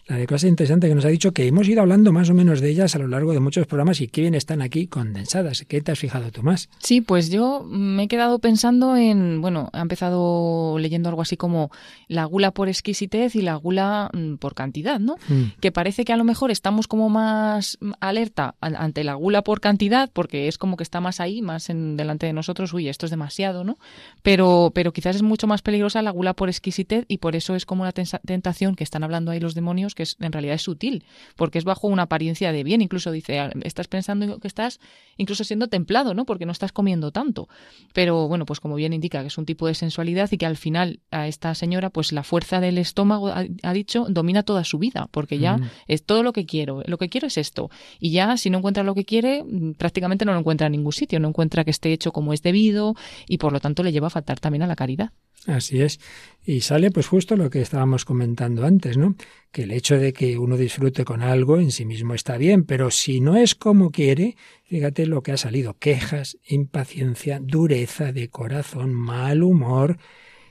la de cosa interesante que nos ha dicho que hemos ido hablando más o menos de ellas a lo largo de muchos programas y que bien están aquí condensadas. ¿Qué te has fijado tú más? Sí, pues yo me he quedado pensando en, bueno, he empezado leyendo algo así como la gula por exquisitez y la gula mm, por cantidad, ¿no? Mm. Que parece que a lo mejor estamos como más alerta ante la gula por cantidad porque es como que está más ahí, más en delante de nosotros, uy, esto es demasiado, ¿no? Pero, pero quizás es mucho más peligrosa la gula por exquisitez y por eso es como una tentación que están hablando ahí los demonios que en realidad es sutil, porque es bajo una apariencia de bien. Incluso dice, ah, estás pensando que estás incluso siendo templado, ¿no? Porque no estás comiendo tanto. Pero bueno, pues como bien indica que es un tipo de sensualidad y que al final a esta señora, pues la fuerza del estómago, ha, dicho, domina toda su vida, porque ya mm. es todo lo que quiero. Lo que quiero es esto. Y ya si no encuentra lo que quiere, mm, prácticamente no lo encuentra en ningún sitio, no encuentra que esté hecho como es debido y por lo tanto le lleva a faltar también a la caridad. Así es. Y sale pues justo lo que estábamos comentando antes, ¿no? Que el hecho de que uno disfrute con algo en sí mismo está bien, pero si no es como quiere, fíjate lo que ha salido, quejas, impaciencia, dureza de corazón, mal humor,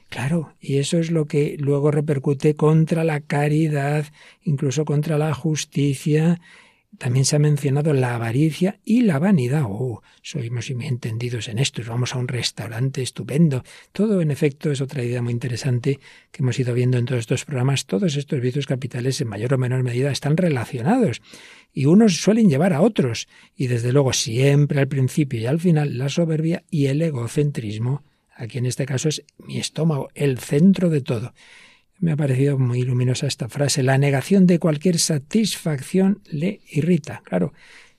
Claro, y eso es lo que luego repercute contra la caridad, incluso contra la justicia, también se ha mencionado la avaricia y la vanidad. Oh, soy muy entendidos en esto. Vamos a un restaurante estupendo. Todo, en efecto, es otra idea muy interesante que hemos ido viendo en todos estos programas. Todos estos vicios capitales, en mayor o menor medida, están relacionados. Y unos suelen llevar a otros. Y desde luego, siempre al principio y al final, la soberbia y el egocentrismo. Aquí en este caso es mi estómago, el centro de todo. Me ha parecido muy luminosa esta frase. La negación de cualquier satisfacción le irrita. Claro,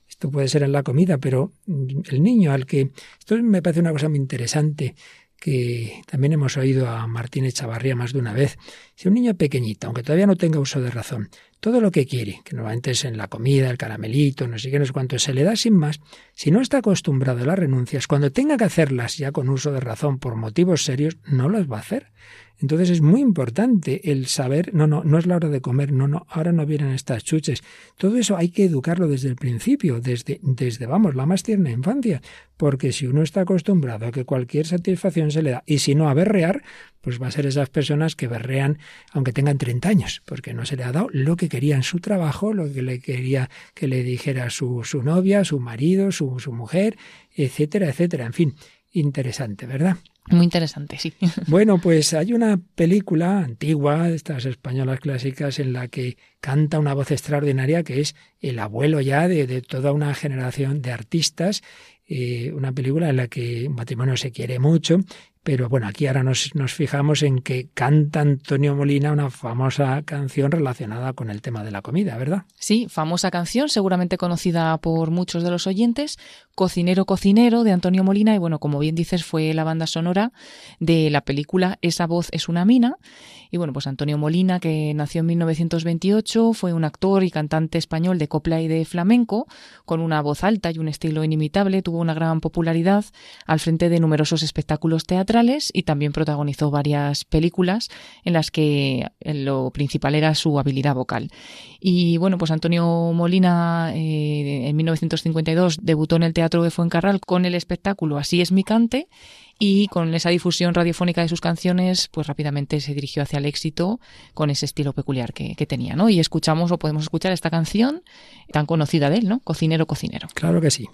esto puede ser en la comida, pero el niño al que... Esto me parece una cosa muy interesante que también hemos oído a Martín Echavarría más de una vez. Si un niño pequeñito, aunque todavía no tenga uso de razón, todo lo que quiere, que normalmente es en la comida, el caramelito, no sé qué, no sé cuánto, se le da sin más, si no está acostumbrado a las renuncias, cuando tenga que hacerlas ya con uso de razón por motivos serios, no las va a hacer. Entonces es muy importante el saber, no, no, no es la hora de comer, no, no, ahora no vienen estas chuches. Todo eso hay que educarlo desde el principio, desde, desde, vamos, la más tierna infancia, porque si uno está acostumbrado a que cualquier satisfacción se le da, y si no a berrear, pues va a ser esas personas que berrean aunque tengan 30 años, porque no se le ha dado lo que quería en su trabajo, lo que le quería que le dijera su, su novia, su marido, su, su mujer, etcétera, etcétera. En fin, interesante, ¿verdad? Muy interesante, sí. Bueno, pues hay una película antigua, estas españolas clásicas, en la que canta una voz extraordinaria que es el abuelo ya de, toda una generación de artistas. Eh, una película en la que un matrimonio se quiere mucho pero bueno, aquí ahora nos, fijamos en que canta Antonio Molina una famosa canción relacionada con el tema de la comida, ¿verdad? Sí, famosa canción, seguramente conocida por muchos de los oyentes, Cocinero, Cocinero, de Antonio Molina, y bueno, como bien dices, fue la banda sonora de la película Esa voz es una mina. Y bueno, pues Antonio Molina, que nació en 1928, fue un actor y cantante español de copla y de flamenco, con una voz alta y un estilo inimitable, tuvo una gran popularidad al frente de numerosos espectáculos teatrales y también protagonizó varias películas en las que lo principal era su habilidad vocal. Y bueno, pues Antonio Molina eh, en 1952 debutó en el Teatro de Fuencarral con el espectáculo Así es mi cante y con esa difusión radiofónica de sus canciones, pues rápidamente se dirigió hacia el éxito con ese estilo peculiar que, que, tenía, ¿no? Y escuchamos o podemos escuchar esta canción tan conocida de él, ¿no? Cocinero, cocinero. Claro que sí.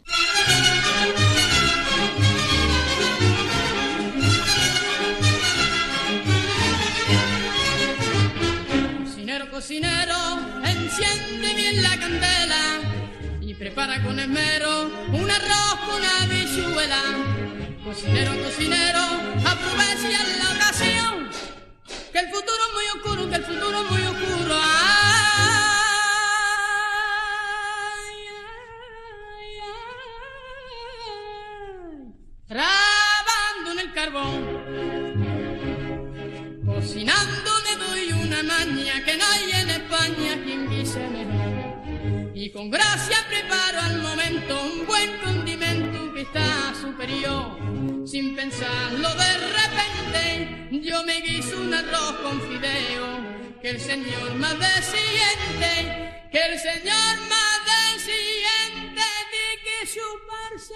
Prepara con esmero un arroz con una bichuela. Cocinero, cocinero, aprovecha la ocasión, que el futuro es muy oscuro, que el futuro es muy oscuro. Trabando en el carbón, cocinando le doy una maña que no hay en España quien quise mejor. Y con gracia preparo al momento un buen condimento que está superior. Sin pensarlo de repente, yo me guiso un arroz con fideo. Que el Señor más siguiente, que el Señor más siguiente, de que chuparse.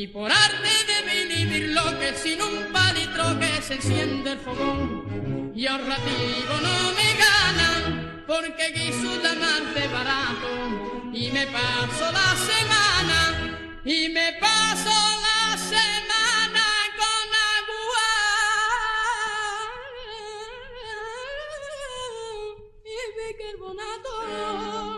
Y por arte de vivir lo que sin un palitro que se enciende el fogón. Y ahorrativo no me ganan, porque quiso llamarse barato. Y me paso la semana, y me paso la semana con agua y bicarbonato.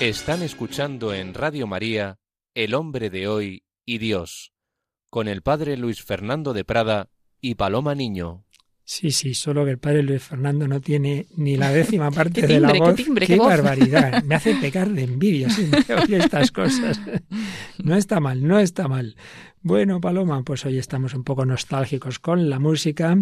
Están escuchando en Radio María El hombre de hoy y Dios, con el padre Luis Fernando de Prada y Paloma Niño. Sí, sí, solo que el padre Luis Fernando no tiene ni la décima parte de la timbre, qué voz. timbre, qué voz. barbaridad! Me hace pecar de envidia estas cosas. No está mal, no está mal. Bueno, Paloma, pues hoy estamos un poco nostálgicos con la música,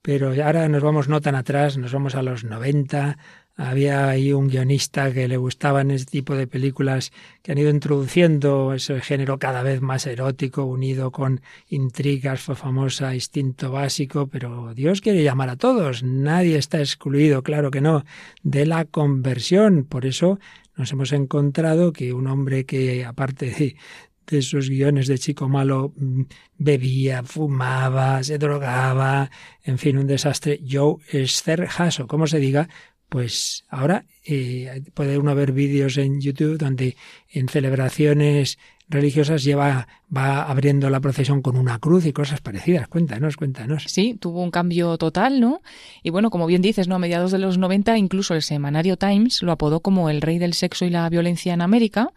pero ahora nos vamos no tan atrás, nos vamos a los 90. Había ahí un guionista que le gustaban ese tipo de películas que han ido introduciendo ese género cada vez más erótico, unido con intrigas, fue famosa Instinto Básico, pero Dios quiere llamar a todos, nadie está excluido, claro que no, de la conversión. Por eso nos hemos encontrado que un hombre que, aparte de, de esos guiones de chico malo, mm, bebía, fumaba, se drogaba, en fin, un desastre. Joe Esterhazy, o como se diga, pues ahora eh, puede uno ver vídeos en YouTube donde en celebraciones religiosas lleva, va abriendo la procesión con una cruz y cosas parecidas. Cuéntanos, cuéntanos. Sí, tuvo un cambio total, ¿no? Y bueno, como bien dices, ¿no? A mediados de los 90, incluso el semanario Times lo apodó como el rey del sexo y la violencia en América.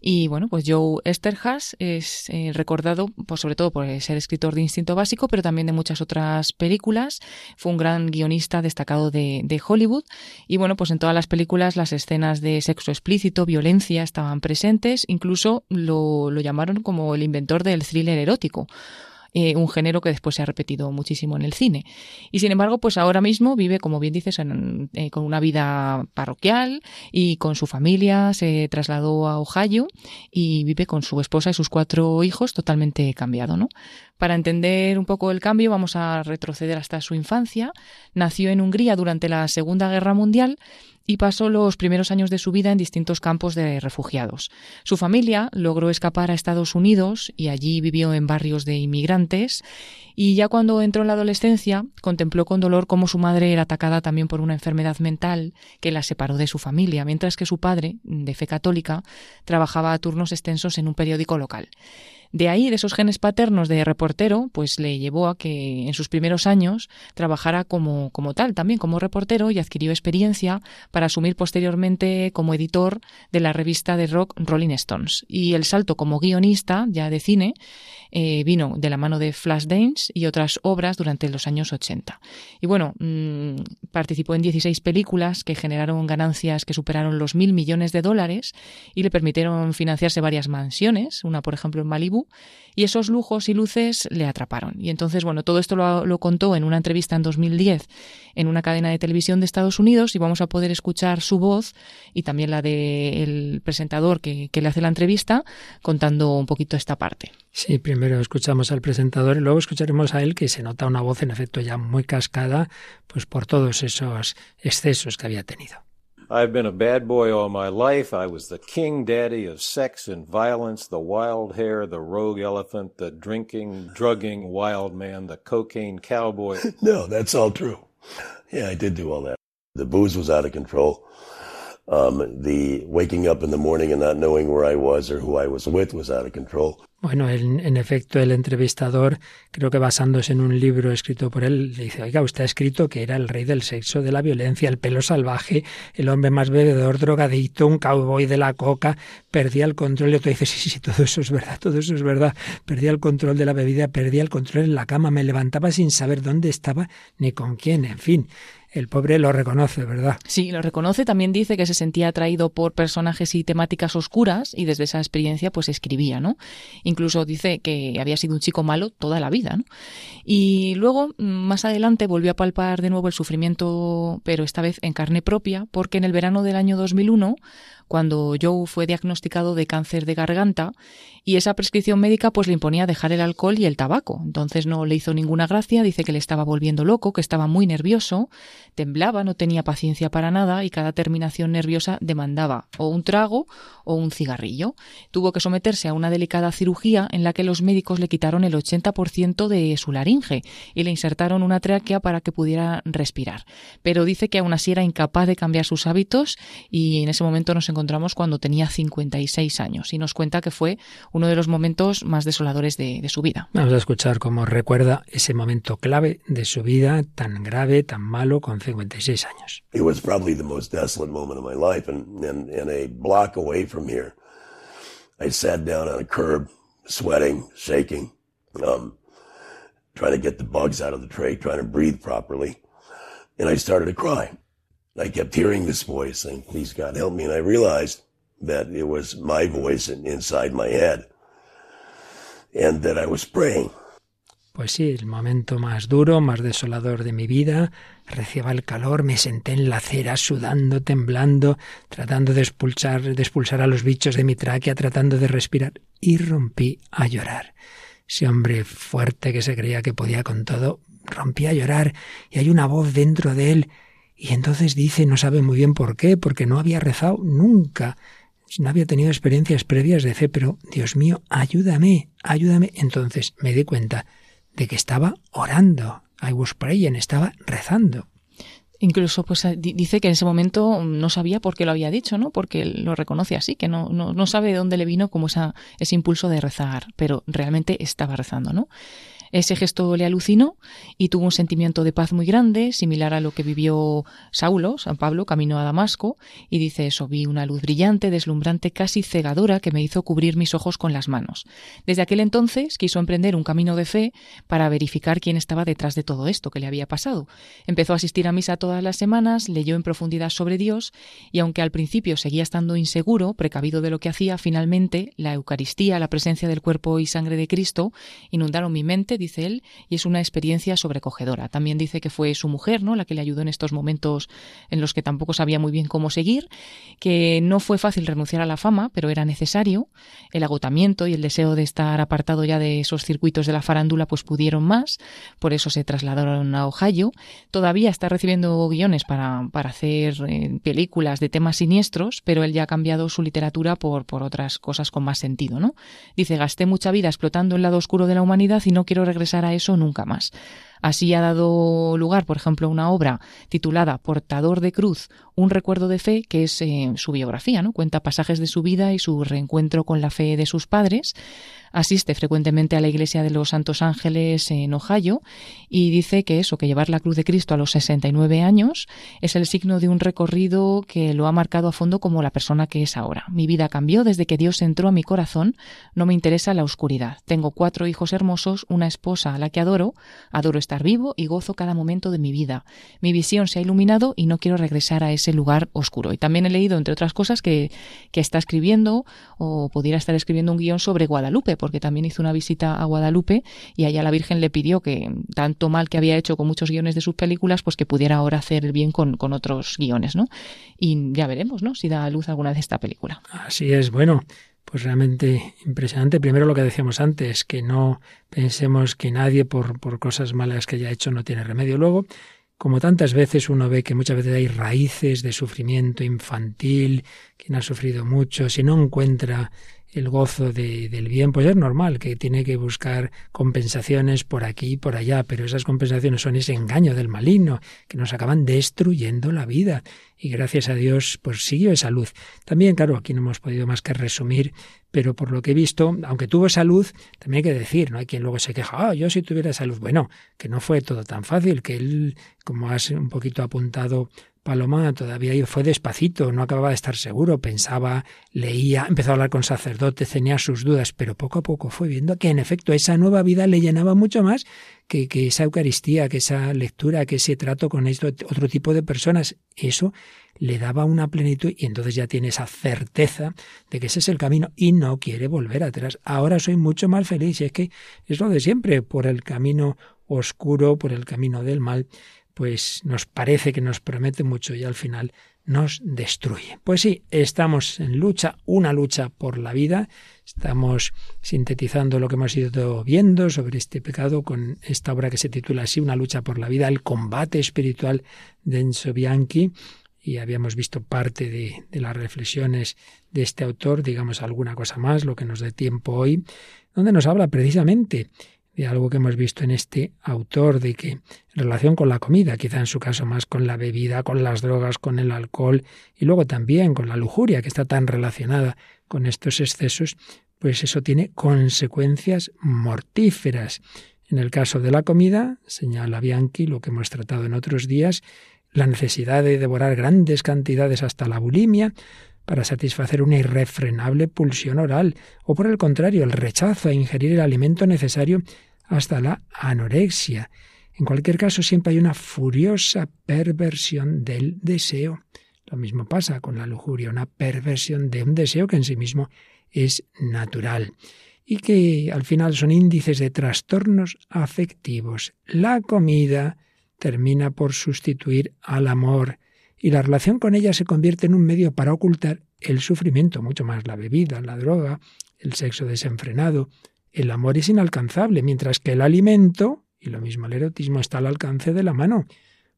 Y bueno, pues Joe Esterhaz es eh, recordado pues, sobre todo por ser escritor de Instinto Básico, pero también de muchas otras películas. Fue un gran guionista destacado de, de Hollywood. Y bueno, pues en todas las películas las escenas de sexo explícito, violencia estaban presentes. Incluso lo, lo llamaron como el inventor del thriller erótico. Eh, un género que después se ha repetido muchísimo en el cine. Y sin embargo, pues ahora mismo vive, como bien dices, en, eh, con una vida parroquial y con su familia se trasladó a Ohio y vive con su esposa y sus cuatro hijos totalmente cambiado, ¿no? Para entender un poco el cambio, vamos a retroceder hasta su infancia. Nació en Hungría durante la Segunda Guerra Mundial y pasó los primeros años de su vida en distintos campos de refugiados. Su familia logró escapar a Estados Unidos y allí vivió en barrios de inmigrantes Y ya cuando entró en la adolescencia, contempló con dolor cómo su madre era atacada también por una enfermedad mental que la separó de su familia, mientras que su padre, de fe católica, trabajaba a turnos extensos en un periódico local. De ahí, de esos genes paternos de reportero, pues le llevó a que en sus primeros años trabajara como, como tal, también como reportero y adquirió experiencia para asumir posteriormente como editor de la revista de rock Rolling Stones. Y el salto como guionista, ya de cine, eh, vino de la mano de Flash Dance y otras obras durante los años 80. Y bueno, mmm, participó en 16 películas que generaron ganancias que superaron los mil millones de dólares y le permitieron financiarse varias mansiones, una por ejemplo en Malibu, y esos lujos y luces le atraparon. Y entonces, bueno, todo esto lo, contó en una entrevista en 2010 en una cadena de televisión de Estados Unidos y vamos a poder escuchar su voz y también la del de presentador que, que le hace la entrevista contando un poquito esta parte. Sí, primero escuchamos al presentador y luego escucharemos a él que se nota una voz en efecto ya muy cascada pues por todos esos excesos que había tenido. I've been a bad boy all my life. I was the king daddy of sex and violence, the wild hare, the rogue elephant, the drinking, drugging wild man, the cocaine cowboy. no, that's all true. Yeah, I did do all that. The booze was out of control. Um, the waking up in the morning and not knowing where I was or who I was with was out of control. Bueno, en, en, efecto, el entrevistador, creo que basándose en un libro escrito por él, le dice, oiga, usted ha escrito que era el rey del sexo, de la violencia, el pelo salvaje, el hombre más bebedor, drogadicto, un cowboy de la coca, perdía el control. Y otro dice, sí, sí, sí, todo eso es verdad, todo eso es verdad. Perdía el control de la bebida, perdía el control en la cama, me levantaba sin saber dónde estaba ni con quién, en fin el pobre lo reconoce, ¿verdad? Sí, lo reconoce. También dice que se sentía atraído por personajes y temáticas oscuras y desde esa experiencia pues escribía, ¿no? Incluso dice que había sido un chico malo toda la vida, ¿no? Y luego, más adelante, volvió a palpar de nuevo el sufrimiento, pero esta vez en carne propia, porque en el verano del año 2001 cuando Joe fue diagnosticado de cáncer de garganta y esa prescripción médica pues le imponía dejar el alcohol y el tabaco. Entonces no le hizo ninguna gracia, dice que le estaba volviendo loco, que estaba muy nervioso, temblaba, no tenía paciencia para nada y cada terminación nerviosa demandaba o un trago o un cigarrillo. Tuvo que someterse a una delicada cirugía en la que los médicos le quitaron el 80% de su laringe y le insertaron una tráquea para que pudiera respirar. Pero dice que aún así era incapaz de cambiar sus hábitos y en ese momento nos encontramos cuando tenía 56 años y nos cuenta que fue uno de los momentos más desoladores de, de su vida. Vamos a escuchar cómo recuerda ese momento clave de su vida tan grave, tan malo, con 56 años. It was probably the most desolate moment of my life and, and, and a block away from here. I sat down on a curb, sweating, shaking, um, trying to get the bugs out of the tray, trying to breathe properly. And I started to cry. I kept hearing this voice saying, please God help me. And I realized that it was my voice inside my head and that I was praying. Pues sí, el momento más duro, más desolador de mi vida. Reciaba el calor, me senté en la acera, sudando, temblando, tratando de expulsar, de expulsar a los bichos de mi tráquea, tratando de respirar, y rompí a llorar. Ese hombre fuerte que se creía que podía con todo, rompí a llorar, y hay una voz dentro de él, y entonces dice, no sabe muy bien por qué, porque no había rezado nunca, no había tenido experiencias previas de fe, pero Dios mío, ayúdame, ayúdame. Entonces me di cuenta de que estaba orando. I was praying, estaba rezando. Incluso pues dice que en ese momento no sabía por qué lo había dicho, ¿no? Porque lo reconoce así, que no, no, no sabe de dónde le vino como esa, ese impulso de rezar, pero realmente estaba rezando, ¿no? Ese gesto le alucinó y tuvo un sentimiento de paz muy grande, similar a lo que vivió Saulo, San Pablo, camino a Damasco, y dice eso, vi una luz brillante, deslumbrante, casi cegadora, que me hizo cubrir mis ojos con las manos. Desde aquel entonces quiso emprender un camino de fe para verificar quién estaba detrás de todo esto que le había pasado. Empezó a asistir a misa todas las semanas, leyó en profundidad sobre Dios, y aunque al principio seguía estando inseguro, precavido de lo que hacía, finalmente la Eucaristía, la presencia del cuerpo y sangre de Cristo, inundaron mi mente, dice él, y es una experiencia sobrecogedora. También dice que fue su mujer, ¿no? La que le ayudó en estos momentos en los que tampoco sabía muy bien cómo seguir, que no fue fácil renunciar a la fama, pero era necesario. El agotamiento y el deseo de estar apartado ya de esos circuitos de la farándula, pues pudieron más. Por eso se trasladaron a Ohio. Todavía está recibiendo guiones para, para hacer eh, películas de temas siniestros, pero él ya ha cambiado su literatura por, por otras cosas con más sentido, ¿no? Dice, gasté mucha vida explotando el lado oscuro de la humanidad y no quiero regresar a eso nunca más. Así ha dado lugar, por ejemplo, una obra titulada Portador de Cruz, un recuerdo de fe, que es eh, su biografía, ¿no? Cuenta pasajes de su vida y su reencuentro con la fe de sus padres asiste frecuentemente a la iglesia de los Santos Ángeles en Ohio y dice que eso, que llevar la cruz de Cristo a los 69 años es el signo de un recorrido que lo ha marcado a fondo como la persona que es ahora. Mi vida cambió desde que Dios entró a mi corazón, no me interesa la oscuridad. Tengo cuatro hijos hermosos, una esposa a la que adoro, adoro estar vivo y gozo cada momento de mi vida. Mi visión se ha iluminado y no quiero regresar a ese lugar oscuro. Y también he leído, entre otras cosas, que, está escribiendo o pudiera estar escribiendo un guion sobre Guadalupe, porque también hizo una visita a Guadalupe y allá la Virgen le pidió que tanto mal que había hecho con muchos guiones de sus películas, pues que pudiera ahora hacer el bien con, con otros guiones, ¿no? Y ya veremos, ¿no? Si da a luz alguna de esta película. Así es, bueno, pues realmente impresionante. Primero lo que decíamos antes, que no pensemos que nadie por, por cosas malas que haya hecho no tiene remedio. Luego, como tantas veces uno ve que muchas veces hay raíces de sufrimiento infantil, quien ha sufrido mucho, si no encuentra el gozo de, del bien, pues es normal que tiene que buscar compensaciones por aquí y por allá, pero esas compensaciones son ese engaño del maligno que nos acaban destruyendo la vida. Y gracias a Dios, pues siguió esa luz. También, claro, aquí no hemos podido más que resumir, pero por lo que he visto, aunque tuvo esa luz, también hay que decir, no hay quien luego se queja, ah, yo si tuviera esa luz. Bueno, que no fue todo tan fácil, que él, como has un poquito apuntado Paloma todavía fue despacito, no acababa de estar seguro, pensaba, leía, empezó a hablar con sacerdotes, tenía sus dudas, pero poco a poco fue viendo que en efecto esa nueva vida le llenaba mucho más que, esa Eucaristía, que esa lectura, que ese trato con esto, otro tipo de personas. Eso le daba una plenitud y entonces ya tiene esa certeza de que ese es el camino y no quiere volver atrás. Ahora soy mucho más feliz y es que es lo de siempre, por el camino oscuro, por el camino del mal pues nos parece que nos promete mucho y al final nos destruye. Pues sí, estamos en lucha, una lucha por la vida. Estamos sintetizando lo que hemos ido viendo sobre este pecado con esta obra que se titula así, Una lucha por la vida, el combate espiritual de Enzo Bianchi. Y habíamos visto parte de, de las reflexiones de este autor, digamos alguna cosa más, lo que nos dé tiempo hoy, donde nos habla precisamente de algo que hemos visto en este autor, de que en relación con la comida, quizá en su caso más con la bebida, con las drogas, con el alcohol y luego también con la lujuria que está tan relacionada con estos excesos, pues eso tiene consecuencias mortíferas. En el caso de la comida, señala Bianchi, lo que hemos tratado en otros días, la necesidad de devorar grandes cantidades hasta la bulimia, para satisfacer una irrefrenable pulsión oral, o por el contrario, el rechazo a ingerir el alimento necesario hasta la anorexia. En cualquier caso, siempre hay una furiosa perversión del deseo. Lo mismo pasa con la lujuria, una perversión de un deseo que en sí mismo es natural y que al final son índices de trastornos afectivos. La comida termina por sustituir al amor, y la relación con ella se convierte en un medio para ocultar el sufrimiento, mucho más la bebida, la droga, el sexo desenfrenado. El amor es inalcanzable, mientras que el alimento, y lo mismo el erotismo, está al alcance de la mano.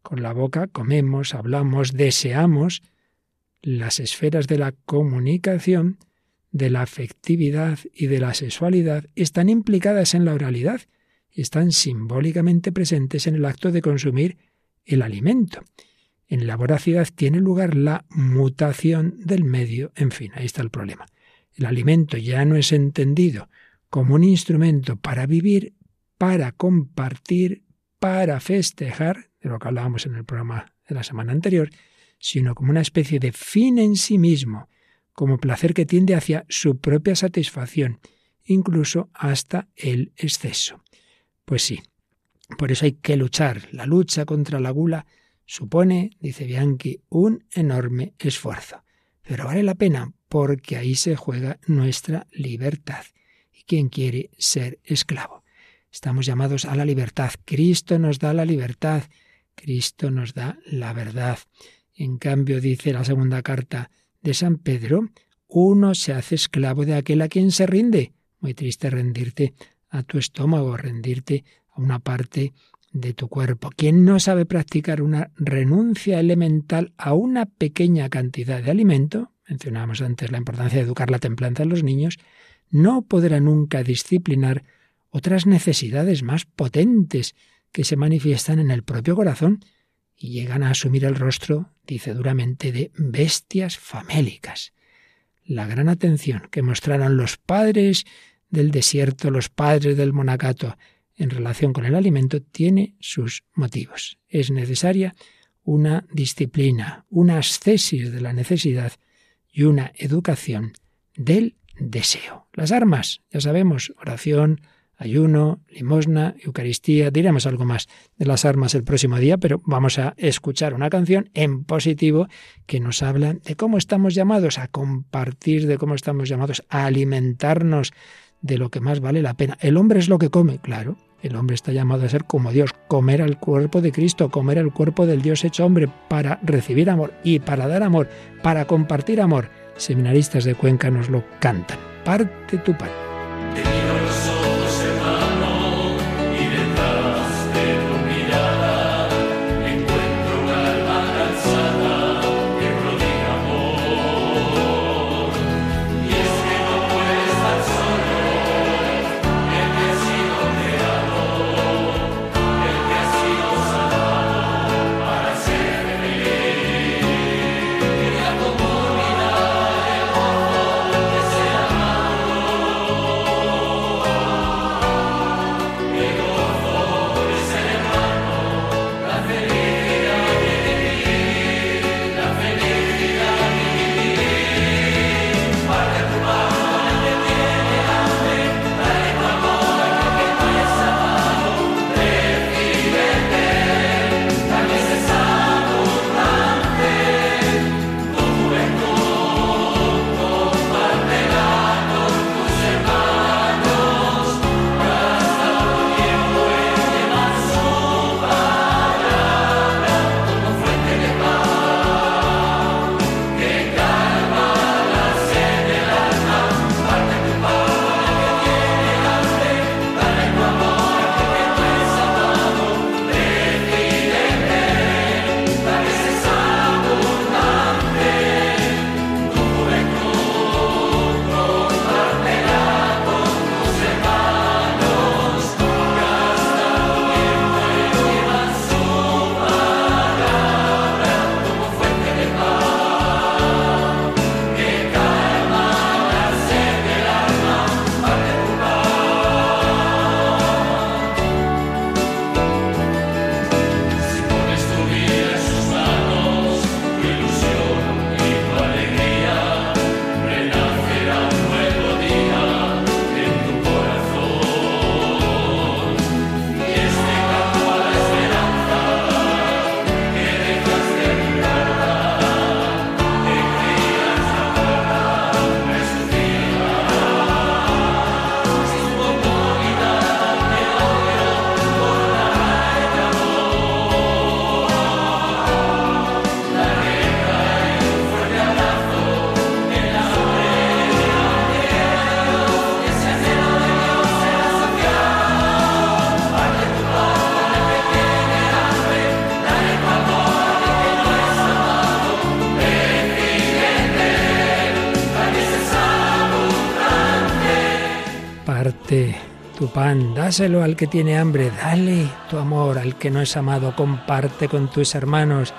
Con la boca comemos, hablamos, deseamos. Las esferas de la comunicación, de la afectividad y de la sexualidad están implicadas en la oralidad y están simbólicamente presentes en el acto de consumir el alimento. En la voracidad tiene lugar la mutación del medio. En fin, ahí está el problema. El alimento ya no es entendido como un instrumento para vivir, para compartir, para festejar, de lo que hablábamos en el programa de la semana anterior, sino como una especie de fin en sí mismo, como placer que tiende hacia su propia satisfacción, incluso hasta el exceso. Pues sí, por eso hay que luchar. La lucha contra la gula Supone, dice Bianchi, un enorme esfuerzo. Pero vale la pena porque ahí se juega nuestra libertad. ¿Y quién quiere ser esclavo? Estamos llamados a la libertad. Cristo nos da la libertad. Cristo nos da la verdad. En cambio, dice la segunda carta de San Pedro, uno se hace esclavo de aquel a quien se rinde. Muy triste rendirte a tu estómago, rendirte a una parte de tu cuerpo. Quien no sabe practicar una renuncia elemental a una pequeña cantidad de alimento, mencionábamos antes la importancia de educar la templanza en los niños, no podrá nunca disciplinar otras necesidades más potentes que se manifiestan en el propio corazón y llegan a asumir el rostro, dice duramente, de bestias famélicas. La gran atención que mostraron los padres del desierto, los padres del monacato, en relación con el alimento, tiene sus motivos. Es necesaria una disciplina, una ascesis de la necesidad y una educación del deseo. Las armas, ya sabemos, oración, ayuno, limosna, Eucaristía. Diremos algo más de las armas el próximo día, pero vamos a escuchar una canción en positivo que nos habla de cómo estamos llamados a compartir, de cómo estamos llamados a alimentarnos de lo que más vale la pena. El hombre es lo que come, claro. El hombre está llamado a ser como Dios, comer al cuerpo de Cristo, comer el cuerpo del Dios hecho hombre para recibir amor y para dar amor, para compartir amor. Seminaristas de Cuenca nos lo cantan. Parte tu pan. Dáselo al que tiene hambre, dale tu amor al que no es amado, comparte con tus hermanos.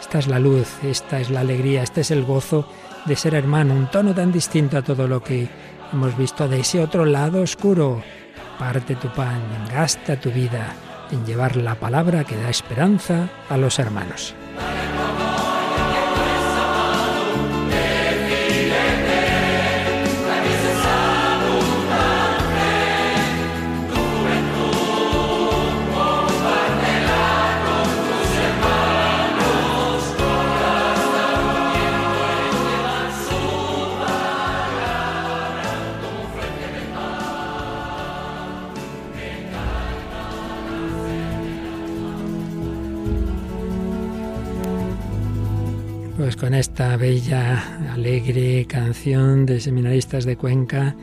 Esta es la luz, esta es la alegría, este es el gozo de ser hermano, un tono tan distinto a todo lo que hemos visto de ese otro lado oscuro. Parte tu pan, gasta tu vida en llevar la palabra que da esperanza a los hermanos. Con esta bella, alegre canción de seminaristas de Cuenca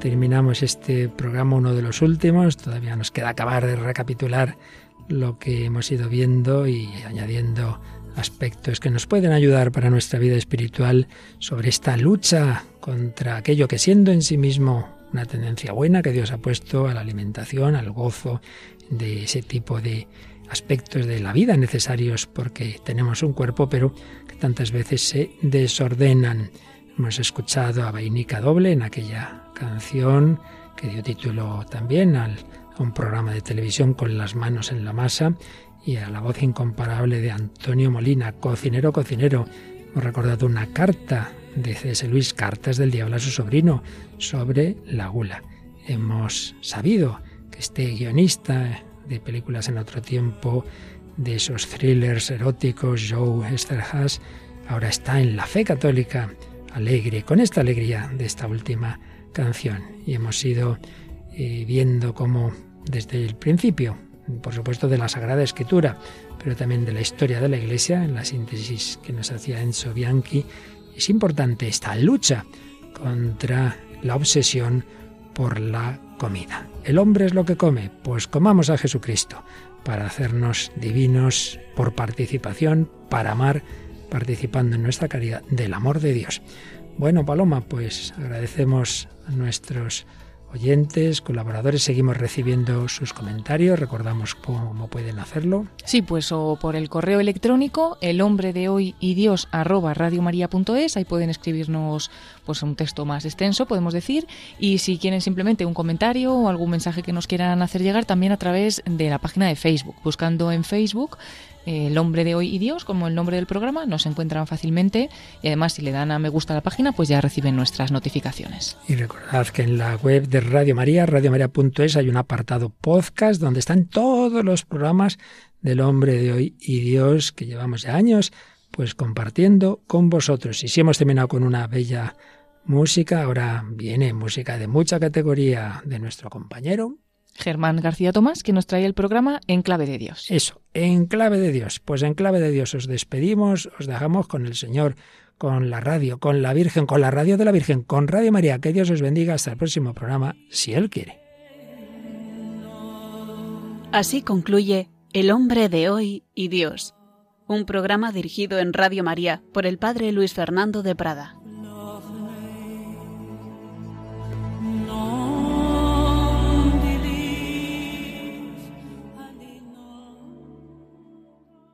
terminamos este programa, uno de los últimos. Todavía nos queda acabar de recapitular lo que hemos ido viendo y añadiendo aspectos que nos pueden ayudar para nuestra vida espiritual sobre esta lucha contra aquello que siendo en sí mismo una tendencia buena que Dios ha puesto a la alimentación, al gozo de ese tipo de aspectos de la vida necesarios porque tenemos un cuerpo, pero tantas veces se desordenan. Hemos escuchado a Vainica Doble en aquella canción que dio título también al, a un programa de televisión con las manos en la masa y a la voz incomparable de Antonio Molina, cocinero, cocinero. Hemos recordado una carta de C.S. Luis, Cartas del Diablo a su sobrino, sobre la gula. Hemos sabido que este guionista de películas en otro tiempo, de esos thrillers eróticos, Joe Esterhaz, ahora está en la fe católica alegre, con esta alegría de esta última canción. Y hemos ido eh, viendo cómo desde el principio, por supuesto de la Sagrada Escritura, pero también de la historia de la Iglesia, en la síntesis que nos hacía Enzo Bianchi, es importante esta lucha contra la obsesión por la comida. ¿El hombre es lo que come? Pues comamos a Jesucristo para hacernos divinos por participación, para amar, participando en nuestra caridad del amor de Dios. Bueno, Paloma, pues agradecemos a nuestros oyentes, colaboradores, seguimos recibiendo sus comentarios. Recordamos cómo pueden hacerlo. Sí, pues o por el correo electrónico, el hombre de hoy ahí pueden escribirnos pues un texto más extenso, podemos decir, y si quieren simplemente un comentario o algún mensaje que nos quieran hacer llegar, también a través de la página de Facebook, buscando en Facebook el hombre de hoy y Dios, como el nombre del programa, nos encuentran fácilmente y además si le dan a me gusta a la página, pues ya reciben nuestras notificaciones. Y recordad que en la web de Radio María, radiomaria.es, hay un apartado podcast donde están todos los programas del hombre de hoy y Dios que llevamos ya años pues compartiendo con vosotros. Y si hemos terminado con una bella música, ahora viene música de mucha categoría de nuestro compañero Germán García Tomás, que nos trae el programa En Clave de Dios. Eso, En Clave de Dios. Pues en Clave de Dios os despedimos, os dejamos con el Señor, con la radio, con la Virgen, con la radio de la Virgen, con Radio María. Que Dios os bendiga hasta el próximo programa, si Él quiere. Así concluye El hombre de hoy y Dios, un programa dirigido en Radio María por el Padre Luis Fernando de Prada.